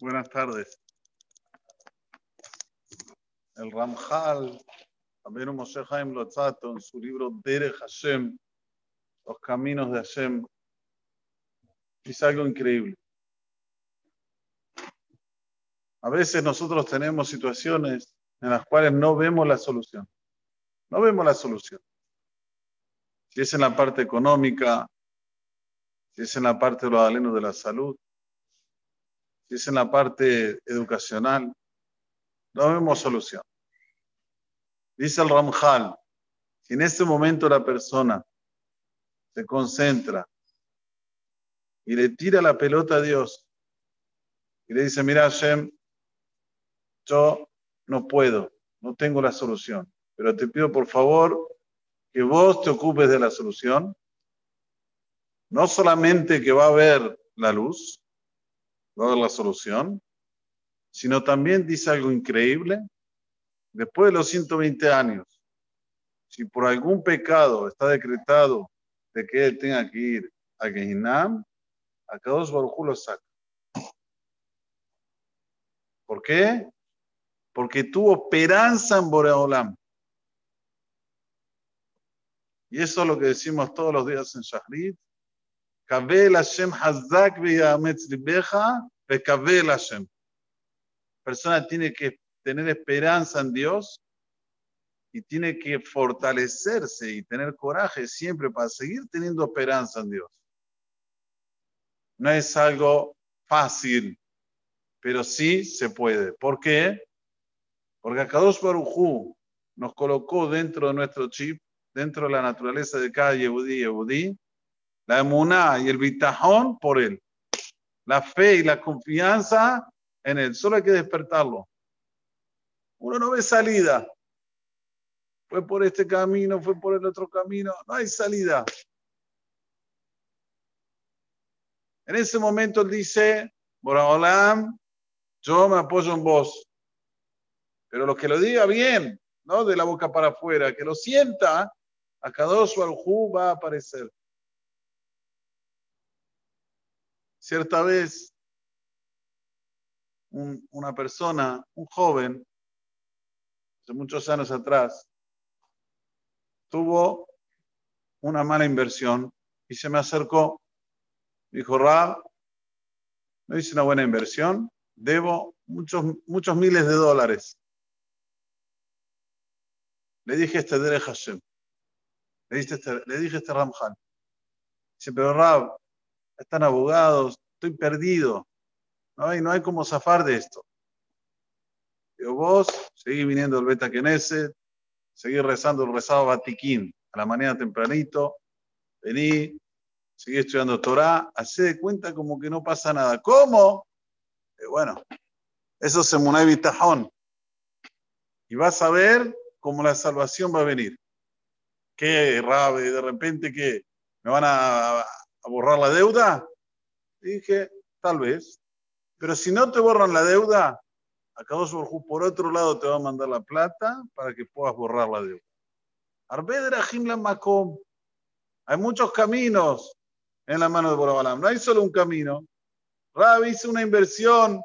Buenas tardes. El Ramjal, también Moshe Haim Lotzato, en su libro Derech Hashem, Los Caminos de Hashem, dice algo increíble. A veces nosotros tenemos situaciones en las cuales no vemos la solución. No vemos la solución. Si es en la parte económica, si es en la parte de los alenos de la salud, si es en la parte educacional, no vemos solución. Dice el Ramjal, si en este momento la persona se concentra y le tira la pelota a Dios y le dice, mira Hashem, yo no puedo, no tengo la solución, pero te pido por favor que vos te ocupes de la solución. No solamente que va a haber la luz, la solución, sino también dice algo increíble. Después de los 120 años, si por algún pecado está decretado de que él tenga que ir a Gehinam, a Kadosh Baruj lo saca. ¿Por qué? Porque tuvo esperanza en Boreolam. Y eso es lo que decimos todos los días en Shahrid. Hashem. Persona tiene que tener esperanza en Dios y tiene que fortalecerse y tener coraje siempre para seguir teniendo esperanza en Dios. No es algo fácil, pero sí se puede. ¿Por qué? Porque Akadosh Baruj nos colocó dentro de nuestro chip, dentro de la naturaleza de cada Yehudí y Yehudí, la emuná y el bitajón por él. La fe y la confianza en él. Solo hay que despertarlo. Uno no ve salida. Fue por este camino, fue por el otro camino. No hay salida. En ese momento él dice, Boraholam, yo me apoyo en vos. Pero lo que lo diga bien, no de la boca para afuera, que lo sienta, a Kadosh Baruj va a aparecer. Cierta vez, una persona, un joven, hace muchos años atrás, tuvo una mala inversión y se me acercó. Dijo, Rab, no hice una buena inversión, debo muchos, muchos miles de dólares. Le dije este Dere Hashem. Le dije este, le dije este Ramjan. Dice, pero Rab, están abogados, estoy perdido. No hay, no hay cómo zafar de esto. Digo, vos seguí viniendo al Beta Knesset, seguí rezando el rezado Batiquín a la mañana tempranito, vení, seguí estudiando Torah, hacé de cuenta como que no pasa nada. ¿Cómo? bueno, eso es Emunay Bitajón. Y vas a ver cómo la salvación va a venir. ¿Qué, Rabe? ¿De repente que me van a a borrar la deuda? dije, tal vez. Pero si no te borran la deuda, acá por otro lado te va a mandar la plata para que puedas borrar la deuda. Arbedra Himlan Makom. Hay muchos caminos en la mano de Borobalam. No hay solo un camino. Rabi hice una inversión.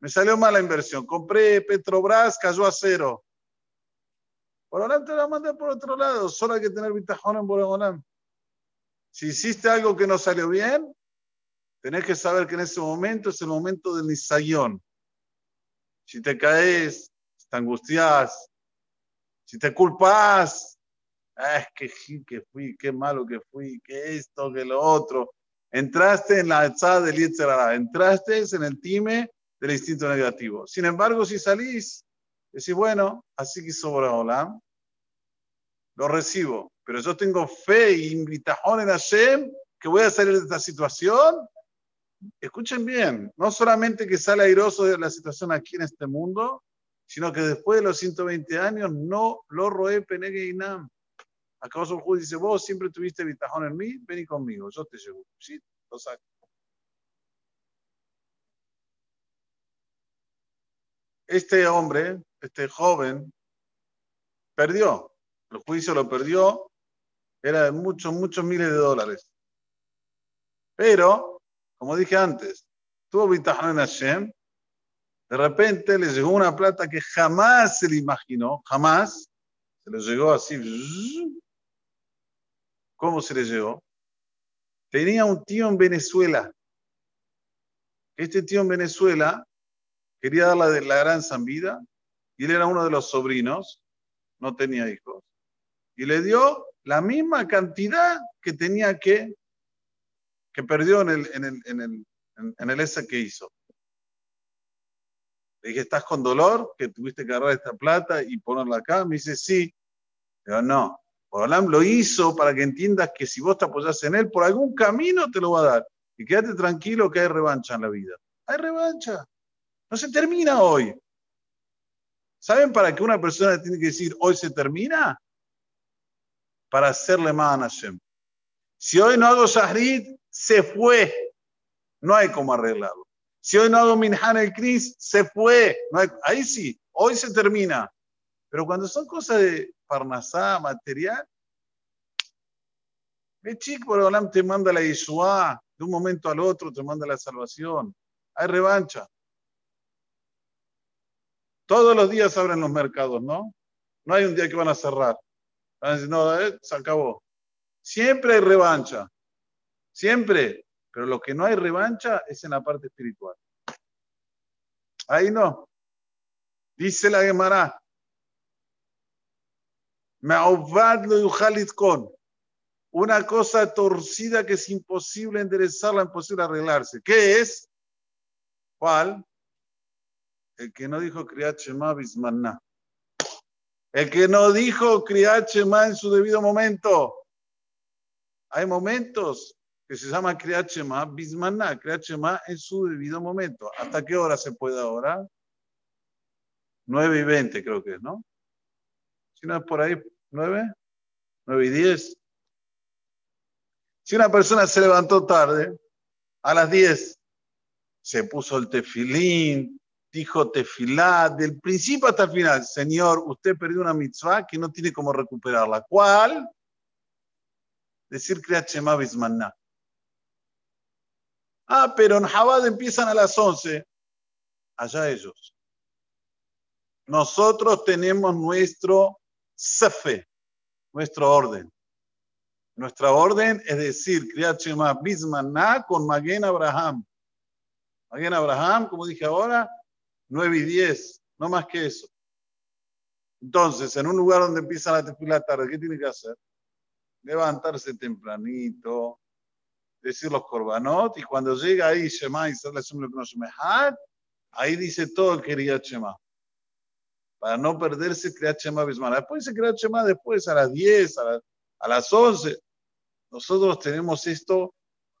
Me salió mala inversión. Compré Petrobras, cayó a cero. Borobalam te la manda por otro lado. Solo hay que tener bitajón en Borobalam. Si hiciste algo que no salió bien, tenés que saber que en ese momento es el momento del nisayón. Si te caes, si te angustias, si te culpas, ah, es que, que fui, qué malo que fui, que esto, que lo otro. Entraste en la echada del Yetzerara, entraste en el time del instinto negativo. Sin embargo, si salís, decís, bueno, así que sobra Olam, lo recibo pero yo tengo fe y invitajón en Hashem que voy a salir de esta situación. Escuchen bien, no solamente que sale airoso de la situación aquí en este mundo, sino que después de los 120 años no lo roé penegue inam. ¿Acaso el dice, vos siempre tuviste bitajón en mí? Vení conmigo, yo te llevo. Sí, lo saco. Este hombre, este joven, perdió. El juicio lo perdió era de muchos, muchos miles de dólares. Pero, como dije antes, tuvo Bitajón en Hashem, de repente le llegó una plata que jamás se le imaginó, jamás, se le llegó así. ¿Cómo se le llegó? Tenía un tío en Venezuela. Este tío en Venezuela quería dar la, la gran vida y él era uno de los sobrinos, no tenía hijos, y le dio la misma cantidad que tenía que, que perdió en el, en el, en el, en el ese que hizo. Le dije, ¿estás con dolor? Que tuviste que agarrar esta plata y ponerla acá. Me dice, sí. Pero no. Olam lo hizo para que entiendas que si vos te apoyás en él, por algún camino te lo va a dar. Y quédate tranquilo que hay revancha en la vida. Hay revancha. No se termina hoy. ¿Saben para qué una persona tiene que decir hoy se termina? Para hacerle más a Hashem. Si hoy no hago Shahrid, se fue. No hay cómo arreglarlo. Si hoy no hago Minhan el Cris, se fue. ahí sí, hoy se termina. Pero cuando son cosas de parnasá, material, ve chico, por Olam te manda la Yeshua, de un momento al otro te manda la salvación. Hay revancha. Todos los días abren los mercados, ¿no? No hay un día que van a cerrar. Van a decir, no, eh, se acabó. Siempre hay revancha. Siempre. Pero lo que no hay revancha es en la parte espiritual. Ahí no. Dice la Gemara. con una cosa torcida que es imposible enderezarla, imposible arreglarse. ¿Qué es? ¿Cuál? El que no dijo Kriyat Shema Bismanna. El que no dijo Shema en su debido momento. Hay momentos que se llama Kriyat Shema, Bismaná, Shema en su debido momento. ¿Hasta qué hora se puede ahora? 9 y 20 creo que es, ¿no? Si no es por ahí, 9, 9 y 10. Si una persona se levantó tarde, a las 10, se puso el tefilín, dijo tefilá, del principio hasta el final, Señor, usted perdió una mitzvah que no tiene cómo recuperarla. ¿Cuál? Decir Shema. Ah, pero en Jabad empiezan a las 11. Allá ellos. Nosotros tenemos nuestro sefe, nuestro orden. Nuestra orden es decir, Kriyat con Maguen Abraham. Maguen Abraham, como dije ahora, 9 y 10, no más que eso. Entonces, en un lugar donde empieza la la tarde, ¿qué tiene que hacer? Levantarse tempranito, decir los korbanot, y cuando llega ahí Shema y ahí dice todo el quería Shema. Para no perderse Kriyat Shema Bismana. Después dice Kriyat Shema después a las 10, a, a las 11. Nosotros tenemos esto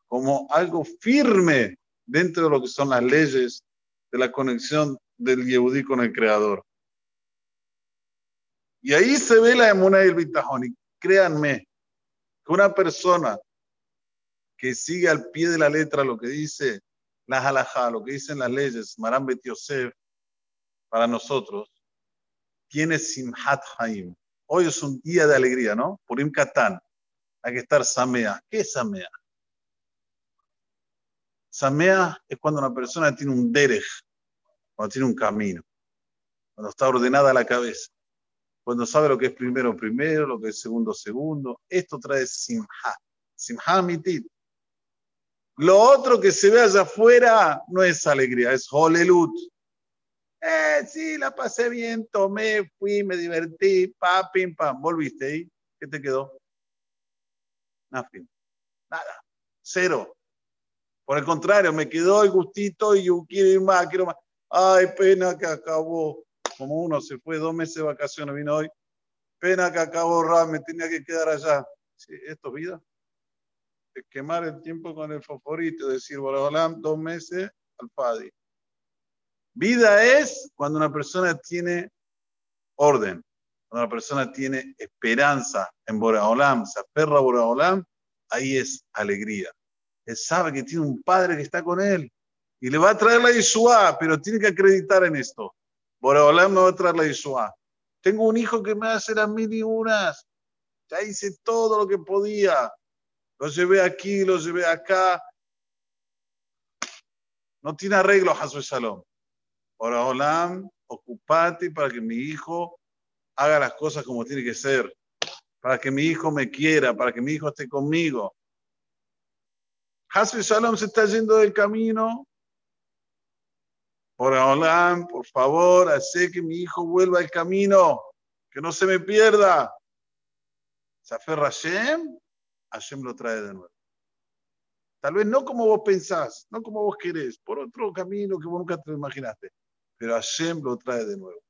como algo firme dentro de lo que son las leyes de la conexión del Yehudí con el Creador. Y ahí se ve la emuna y el bitajón. Y créanme, que una persona que sigue al pie de la letra lo que dice la halajá, lo que dicen las leyes, Maram Bet Yosef, para nosotros, tiene Simhat Haim. Hoy es un día de alegría, ¿no? Purim Katán. Hay que estar Samea. ¿Qué es Samea? Samea es cuando una persona tiene un derech, cuando tiene un camino, cuando está ordenada la cabeza, cuando sabe lo que es primero, primero, lo que es segundo, segundo. Esto trae Simha. Simha mitit. Lo otro que se ve allá afuera no es alegría, es holelut. Eh, sí, la pasé bien, tomé, fui, me divertí, pa, pim, pam. ¿Volviste ahí? ¿Qué te quedó? Nothing. Nada. Cero. Por el contrario, me quedó el gustito y yo quiero ir más, quiero más. Ay, pena que acabó. Como uno se fue dos meses de vacaciones, vino hoy. Pena que acabó, me tenía que quedar allá. Sí, esto es vida quemar el tiempo con el favorito, decir, Borolam, dos meses al Fadi. Vida es cuando una persona tiene orden, cuando una persona tiene esperanza en Boraholam, se aferra a Boraholam, ahí es alegría. Él sabe que tiene un padre que está con él y le va a traer la Yeshua, pero tiene que acreditar en esto. Boraholam me va a traer la Yeshua. Tengo un hijo que me hace las mil y unas. Ya hice todo lo que podía. Lo llevé aquí, lo llevé acá. No tiene arreglo, Hasu Shalom. Ahora, Olam, ocupate para que mi hijo haga las cosas como tiene que ser, para que mi hijo me quiera, para que mi hijo esté conmigo. Hasu Shalom se está yendo del camino. Ahora, Olam, por favor, hace que mi hijo vuelva al camino, que no se me pierda. Se aferra a Hashem, Hashem lo trae de nuevo. Tal vez no como vos pensás, no como vos querés, por otro camino que vos nunca te imaginaste, pero Hashem lo trae de nuevo.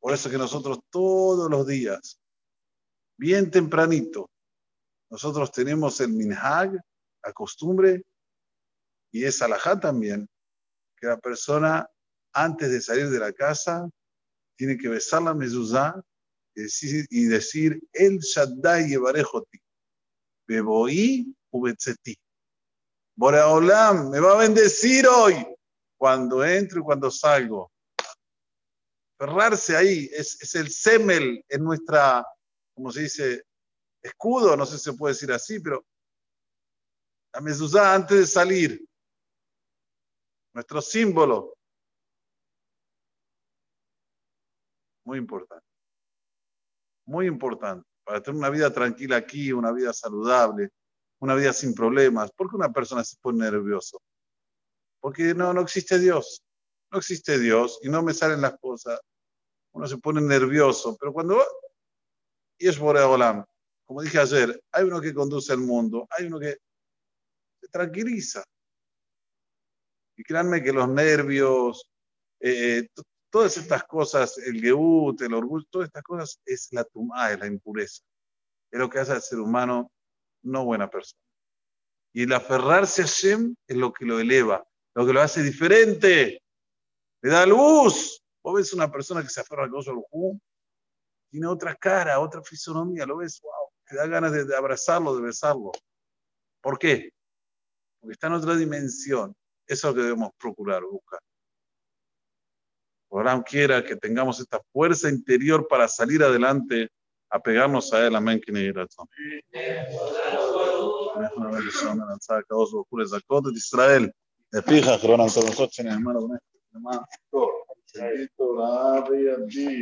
Por eso que nosotros todos los días, bien tempranito, nosotros tenemos el minhag, la costumbre, y es alajá también, que la persona antes de salir de la casa tiene que besar la mezuzá y decir, y decir el Shaddai Yevarejoti, Beboí Ubetzeti. Me va a bendecir hoy cuando entro y cuando salgo. Ferrarse ahí es, es el semel en nuestra, como se dice, escudo, no sé si se puede decir así, pero la mezuzá antes de salir, nuestro símbolo. Muy importante. Muy importante. Para tener una vida tranquila aquí, una vida saludable, una vida sin problemas. ¿Por qué una persona se pone nervioso? Porque no, no existe Dios. No existe Dios y no me salen las cosas. Uno se pone nervioso. Pero cuando... Y es Boreolam. Como dije ayer, hay uno que conduce el mundo, hay uno que tranquiliza. Y créanme que los nervios, eh, todas estas cosas, el geut, el orgullo, todas estas cosas es la tumá, es la impureza. Es lo que hace al ser humano no buena persona. Y el aferrarse a Shem es lo que lo eleva, lo que lo hace diferente. Le da luz. Vos ves una persona que se aferra al gozo al tiene otra cara, otra fisonomía, lo ves, wow, te da ganas de, de abrazarlo, de besarlo. ¿Por qué? Porque está en otra dimensión. Eso es lo que debemos procurar, buscar. Ojalá quiera que tengamos esta fuerza interior para salir adelante, a pegarnos a él. Amén. Que Israel.